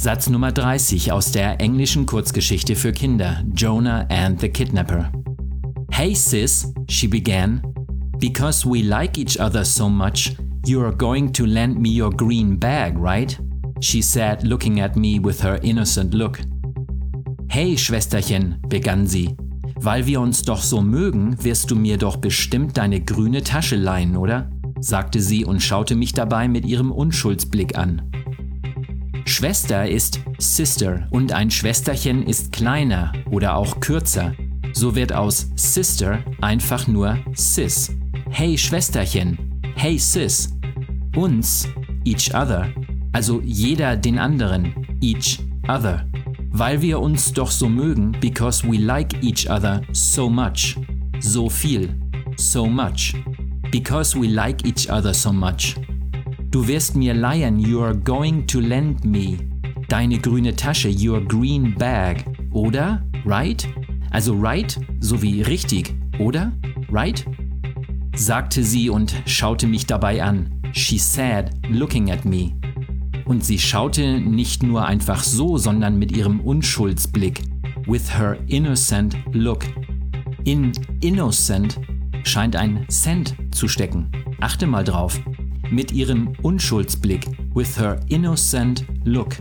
Satz Nummer 30 aus der englischen Kurzgeschichte für Kinder Jonah and the Kidnapper. Hey sis, she began, because we like each other so much, you're going to lend me your green bag, right? She said, looking at me with her innocent look. Hey Schwesterchen, begann sie, weil wir uns doch so mögen, wirst du mir doch bestimmt deine grüne Tasche leihen, oder? sagte sie und schaute mich dabei mit ihrem Unschuldsblick an. Schwester ist Sister und ein Schwesterchen ist kleiner oder auch kürzer. So wird aus Sister einfach nur Sis. Hey Schwesterchen, hey Sis. Uns, each other, also jeder den anderen, each other. Weil wir uns doch so mögen, because we like each other so much. So viel, so much. Because we like each other so much. Du wirst mir leihen, you're going to lend me. Deine grüne Tasche, your green bag. Oder? Right? Also right sowie richtig, oder? Right? sagte sie und schaute mich dabei an. She said, looking at me. Und sie schaute nicht nur einfach so, sondern mit ihrem Unschuldsblick. With her innocent look. In innocent scheint ein Cent zu stecken. Achte mal drauf. Mit ihrem Unschuldsblick. With her innocent look.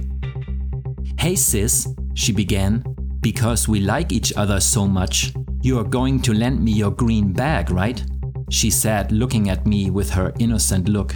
Hey sis, she began, because we like each other so much, you are going to lend me your green bag, right? She said, looking at me with her innocent look.